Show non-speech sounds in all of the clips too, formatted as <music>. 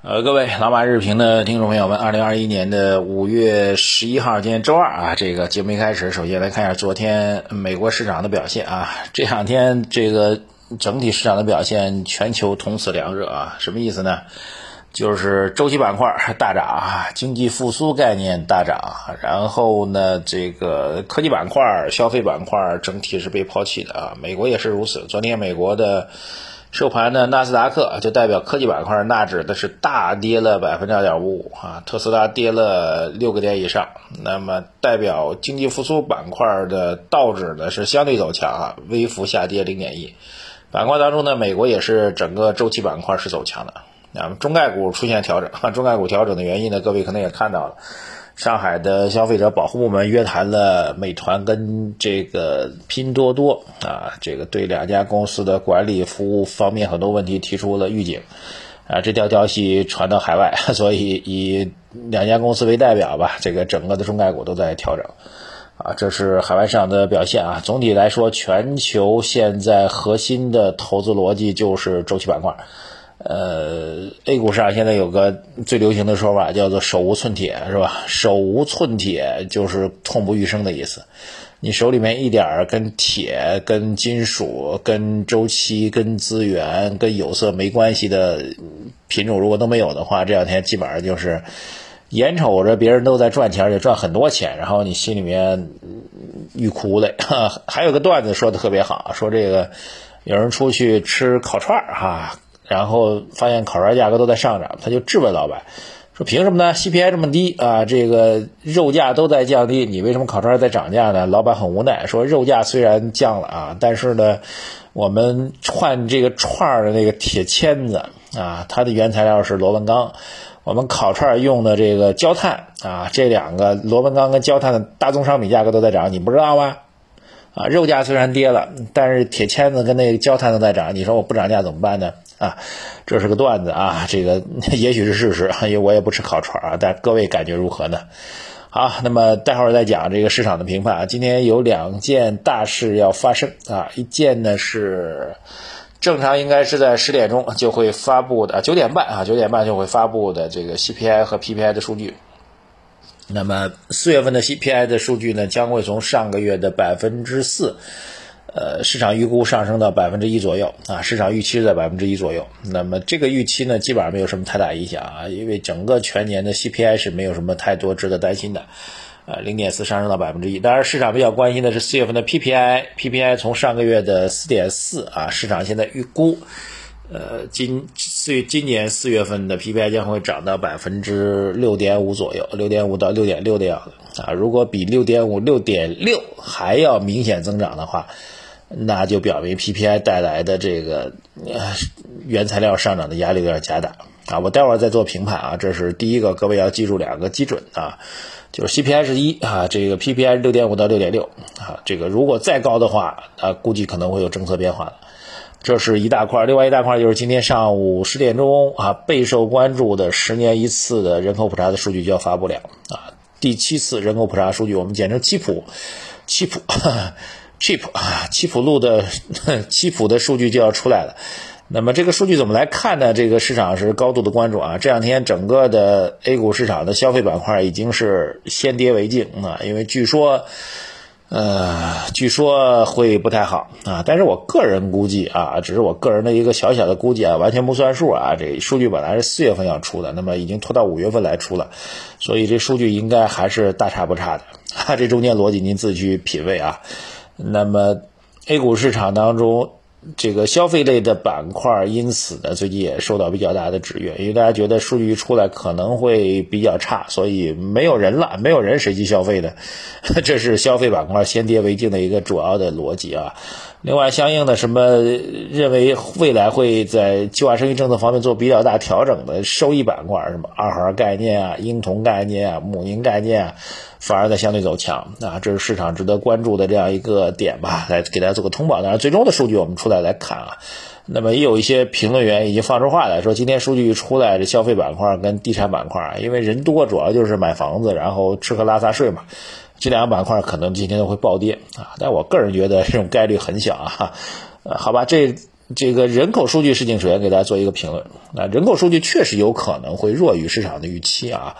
呃，各位老马日评的听众朋友们，二零二一年的五月十一号，今天周二啊，这个节目一开始，首先来看一下昨天美国市场的表现啊。这两天这个整体市场的表现，全球同此凉热啊，什么意思呢？就是周期板块大涨，经济复苏概念大涨，然后呢，这个科技板块、消费板块整体是被抛弃的啊。美国也是如此，昨天美国的。收盘呢，纳斯达克就代表科技板块，纳指的是大跌了百分之二点五五啊，特斯拉跌了六个点以上。那么代表经济复苏板块的道指呢是相对走强啊，微幅下跌零点一。板块当中呢，美国也是整个周期板块是走强的。那么中概股出现调整，中概股调整的原因呢，各位可能也看到了。上海的消费者保护部门约谈了美团跟这个拼多多啊，这个对两家公司的管理服务方面很多问题提出了预警啊。这条消息传到海外，<laughs> 所以以两家公司为代表吧，这个整个的中概股都在调整啊。这是海外市场的表现啊。总体来说，全球现在核心的投资逻辑就是周期板块。呃，A 股市场现在有个最流行的说法，叫做“手无寸铁”，是吧？手无寸铁就是痛不欲生的意思。你手里面一点跟铁、跟金属、跟周期、跟资源、跟有色没关系的品种，如果都没有的话，这两天基本上就是眼瞅着别人都在赚钱，而且赚很多钱，然后你心里面欲哭无泪。<laughs> 还有个段子说的特别好，说这个有人出去吃烤串儿，哈。然后发现烤串价格都在上涨，他就质问老板说：“凭什么呢？CPI 这么低啊，这个肉价都在降低，你为什么烤串在涨价呢？”老板很无奈说：“肉价虽然降了啊，但是呢，我们换这个串的那个铁签子啊，它的原材料是螺纹钢，我们烤串用的这个焦炭啊，这两个螺纹钢跟焦炭的大宗商品价格都在涨，你不知道吗？啊，肉价虽然跌了，但是铁签子跟那个焦炭都在涨，你说我不涨价怎么办呢？”啊，这是个段子啊，这个 <laughs> 也许是事实，因为我也不吃烤串啊，但各位感觉如何呢？好，那么待会儿再讲这个市场的评判啊。今天有两件大事要发生啊，一件呢是正常应该是在十点钟就会发布的，九点半啊，九点半就会发布的这个 CPI 和 PPI 的数据。那么四月份的 CPI 的数据呢，将会从上个月的百分之四。呃，市场预估上升到百分之一左右啊，市场预期是在百分之一左右。那么这个预期呢，基本上没有什么太大影响啊，因为整个全年的 CPI 是没有什么太多值得担心的。呃，零点四上升到百分之一。当然，市场比较关心的是四月份的 PPI，PPI 从上个月的四点四啊，市场现在预估，呃，今四月今年四月份的 PPI 将会涨到百分之六点五左右，六点五到六点六的样子啊。如果比六点五、六点六还要明显增长的话，那就表明 PPI 带来的这个呃原材料上涨的压力有点加大啊！我待会儿再做评判啊。这是第一个，各位要记住两个基准啊，就是 CPI 是一啊，这个 PPI 六点五到六点六啊，这个如果再高的话啊，估计可能会有政策变化了这是一大块，另外一大块就是今天上午十点钟啊，备受关注的十年一次的人口普查的数据就要发布了啊，第七次人口普查数据，我们简称七普，七普。<laughs> Chip 啊，七普路的七普的数据就要出来了。那么这个数据怎么来看呢？这个市场是高度的关注啊。这两天整个的 A 股市场的消费板块已经是先跌为敬啊，因为据说，呃，据说会不太好啊。但是我个人估计啊，只是我个人的一个小小的估计啊，完全不算数啊。这数据本来是四月份要出的，那么已经拖到五月份来出了，所以这数据应该还是大差不差的。哈，这中间逻辑您自己去品味啊。那么，A 股市场当中，这个消费类的板块因此呢，最近也受到比较大的制约，因为大家觉得数据一出来可能会比较差，所以没有人了，没有人谁去消费的，<laughs> 这是消费板块先跌为敬的一个主要的逻辑啊。另外，相应的什么认为未来会在计划生育政策方面做比较大调整的收益板块，什么二孩概念啊、婴童概念啊、母婴概念啊。反而在相对走强啊，这是市场值得关注的这样一个点吧，来给大家做个通报。当然，最终的数据我们出来来看啊。那么也有一些评论员已经放出话来说，今天数据一出来，这消费板块跟地产板块，因为人多，主要就是买房子，然后吃喝拉撒睡嘛，这两个板块可能今天都会暴跌啊。但我个人觉得这种概率很小啊。好吧，这这个人口数据事情，首先给大家做一个评论。那人口数据确实有可能会弱于市场的预期啊，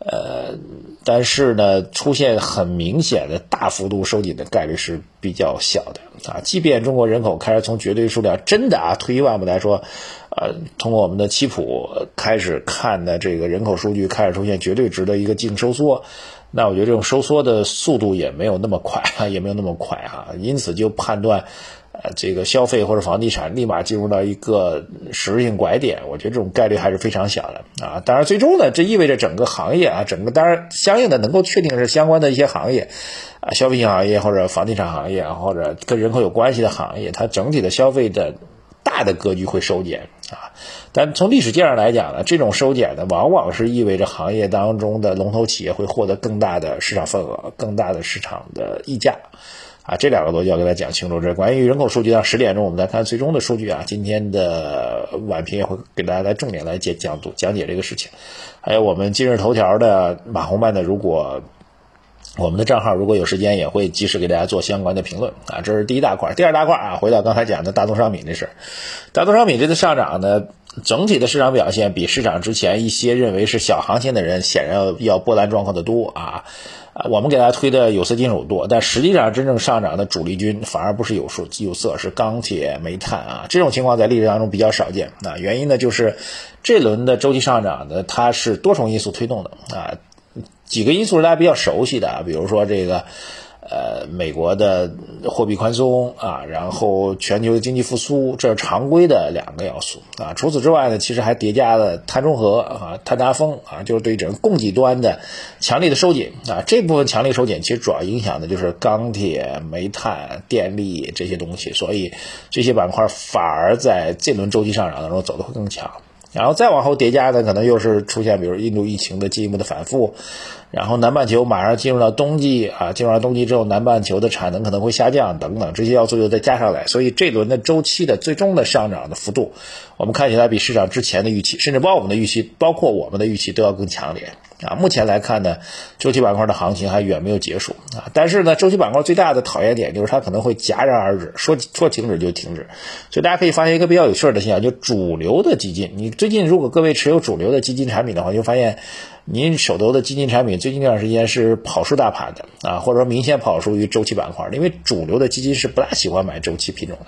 呃，但是呢，出现很明显的大幅度收紧的概率是比较小的啊。即便中国人口开始从绝对数量真的啊，退一万步来说，呃，通过我们的七普开始看的这个人口数据开始出现绝对值的一个净收缩，那我觉得这种收缩的速度也没有那么快啊，也没有那么快啊，因此就判断。呃，这个消费或者房地产立马进入到一个实质性拐点，我觉得这种概率还是非常小的啊。当然，最终呢，这意味着整个行业啊，整个当然相应的能够确定是相关的一些行业啊，消费性行业或者房地产行业啊或者跟人口有关系的行业，它整体的消费的大的格局会收减啊。但从历史界上来讲呢，这种收减呢，往往是意味着行业当中的龙头企业会获得更大的市场份额、更大的市场的溢价。啊，这两个逻辑要给大家讲清楚。这关于人口数据呢，十点钟我们再看最终的数据啊。今天的晚评也会给大家来重点来解讲讲讲解这个事情。还有我们今日头条的马红办的，如果我们的账号如果有时间，也会及时给大家做相关的评论啊。这是第一大块，第二大块啊，回到刚才讲的大宗商品这事大宗商品这次上涨呢，整体的市场表现比市场之前一些认为是小行情的人，显然要要波澜壮阔的多啊。啊，我们给大家推的有色金属多，但实际上真正上涨的主力军反而不是有数有色，是钢铁、煤炭啊。这种情况在历史当中比较少见啊。原因呢，就是这轮的周期上涨呢，它是多重因素推动的啊。几个因素是大家比较熟悉的，比如说这个。呃，美国的货币宽松啊，然后全球经济复苏，这是常规的两个要素啊。除此之外呢，其实还叠加了碳中和啊、碳达峰啊，就是对整个供给端的强力的收紧啊。这部分强力收紧其实主要影响的就是钢铁、煤炭、电力这些东西，所以这些板块反而在这轮周期上涨当中走的会更强。然后再往后叠加的，可能又是出现比如印度疫情的进一步的反复。然后南半球马上进入到冬季啊，进入到冬季之后，南半球的产能可能会下降等等，这些要素又再加上来，所以这轮的周期的最终的上涨的幅度，我们看起来比市场之前的预期，甚至包括我们的预期，包括我们的预期都要更强烈啊。目前来看呢，周期板块的行情还远没有结束啊。但是呢，周期板块最大的讨厌点就是它可能会戛然而止，说说停止就停止。所以大家可以发现一个比较有趣的现象，就主流的基金，你最近如果各位持有主流的基金产品的话，就发现。您手头的基金产品最近这段时间是跑输大盘的啊，或者说明显跑输于周期板块，因为主流的基金是不大喜欢买周期品种的，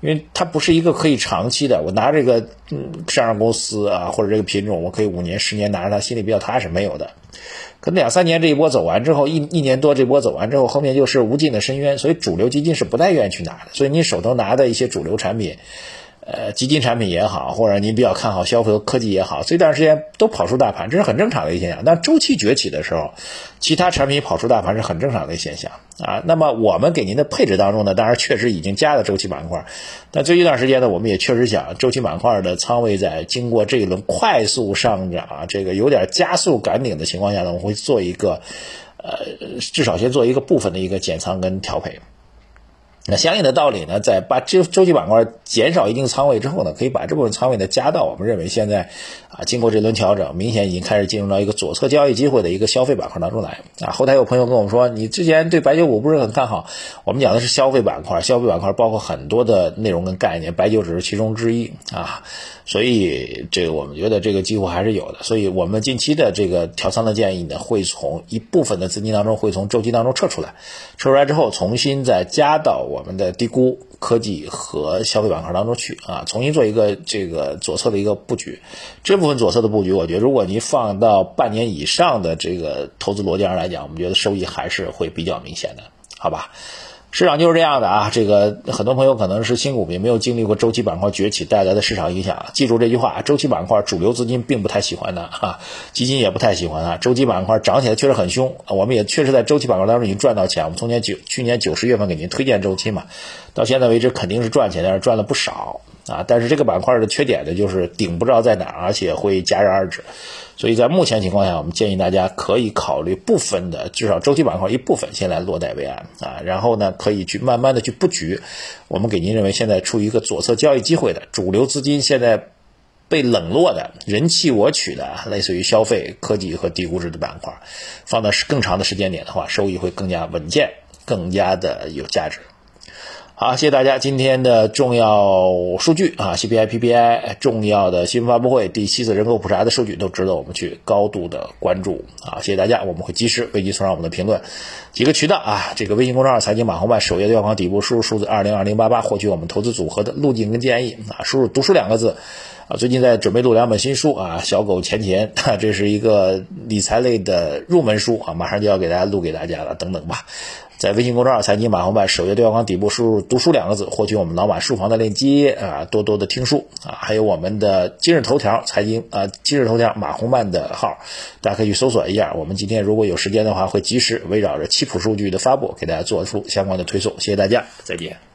因为它不是一个可以长期的。我拿这个上市公司啊或者这个品种，我可以五年十年拿着它，心里比较踏实。没有的，可能两三年这一波走完之后，一一年多这波走完之后，后面就是无尽的深渊，所以主流基金是不太愿意去拿的。所以你手头拿的一些主流产品。呃，基金产品也好，或者您比较看好消费和科技也好，这段时间都跑出大盘，这是很正常的一个现象。但周期崛起的时候，其他产品跑出大盘是很正常的现象啊。那么我们给您的配置当中呢，当然确实已经加了周期板块，但最近一段时间呢，我们也确实想周期板块的仓位在经过这一轮快速上涨，这个有点加速赶顶的情况下呢，我们会做一个，呃，至少先做一个部分的一个减仓跟调配。那相应的道理呢，在把周周期板块减少一定仓位之后呢，可以把这部分仓位呢加到我们认为现在啊，经过这轮调整，明显已经开始进入到一个左侧交易机会的一个消费板块当中来啊。后台有朋友跟我们说，你之前对白酒股不是很看好，我们讲的是消费板块，消费板块包括很多的内容跟概念，白酒只是其中之一啊。所以这个我们觉得这个机会还是有的，所以我们近期的这个调仓的建议呢，会从一部分的资金当中会从周期当中撤出来，撤出来之后重新再加到我我们的低估科技和消费板块当中去啊，重新做一个这个左侧的一个布局。这部分左侧的布局，我觉得如果您放到半年以上的这个投资逻辑上来讲，我们觉得收益还是会比较明显的，好吧？市场就是这样的啊，这个很多朋友可能是新股民，没有经历过周期板块崛起带来的市场影响。记住这句话，周期板块主流资金并不太喜欢它啊，基金也不太喜欢它。周期板块涨起来确实很凶，我们也确实在周期板块当中已经赚到钱。我们从年九去年九十月份给您推荐周期嘛，到现在为止肯定是赚钱，但是赚了不少啊。但是这个板块的缺点呢，就是顶不知道在哪，而且会戛然而止。所以在目前情况下，我们建议大家可以考虑部分的，至少周期板块一部分先来落袋为安啊，然后呢，可以去慢慢的去布局。我们给您认为现在处于一个左侧交易机会的主流资金现在被冷落的人气我取的，类似于消费、科技和低估值的板块，放到更长的时间点的话，收益会更加稳健，更加的有价值。好，谢谢大家今天的重要数据啊，CPI、PPI 重要的新闻发布会，第七次人口普查的数据都值得我们去高度的关注啊！谢谢大家，我们会及时为您送上我们的评论。几个渠道啊，这个微信公众号财经马红漫首页的要框底部输入数字二零二零八八，获取我们投资组合的路径跟建议啊，输入读书两个字啊，最近在准备录两本新书啊，小狗钱钱，这是一个理财类的入门书啊，马上就要给大家录给大家了，等等吧。在微信公众号财经马红漫首页对话框底部输入“读书”两个字，获取我们老马书房的链接啊，多多的听书啊，还有我们的今日头条财经啊，今日头条马红漫的号，大家可以去搜索一下。我们今天如果有时间的话，会及时围绕着七普数据的发布，给大家做出相关的推送。谢谢大家，再见。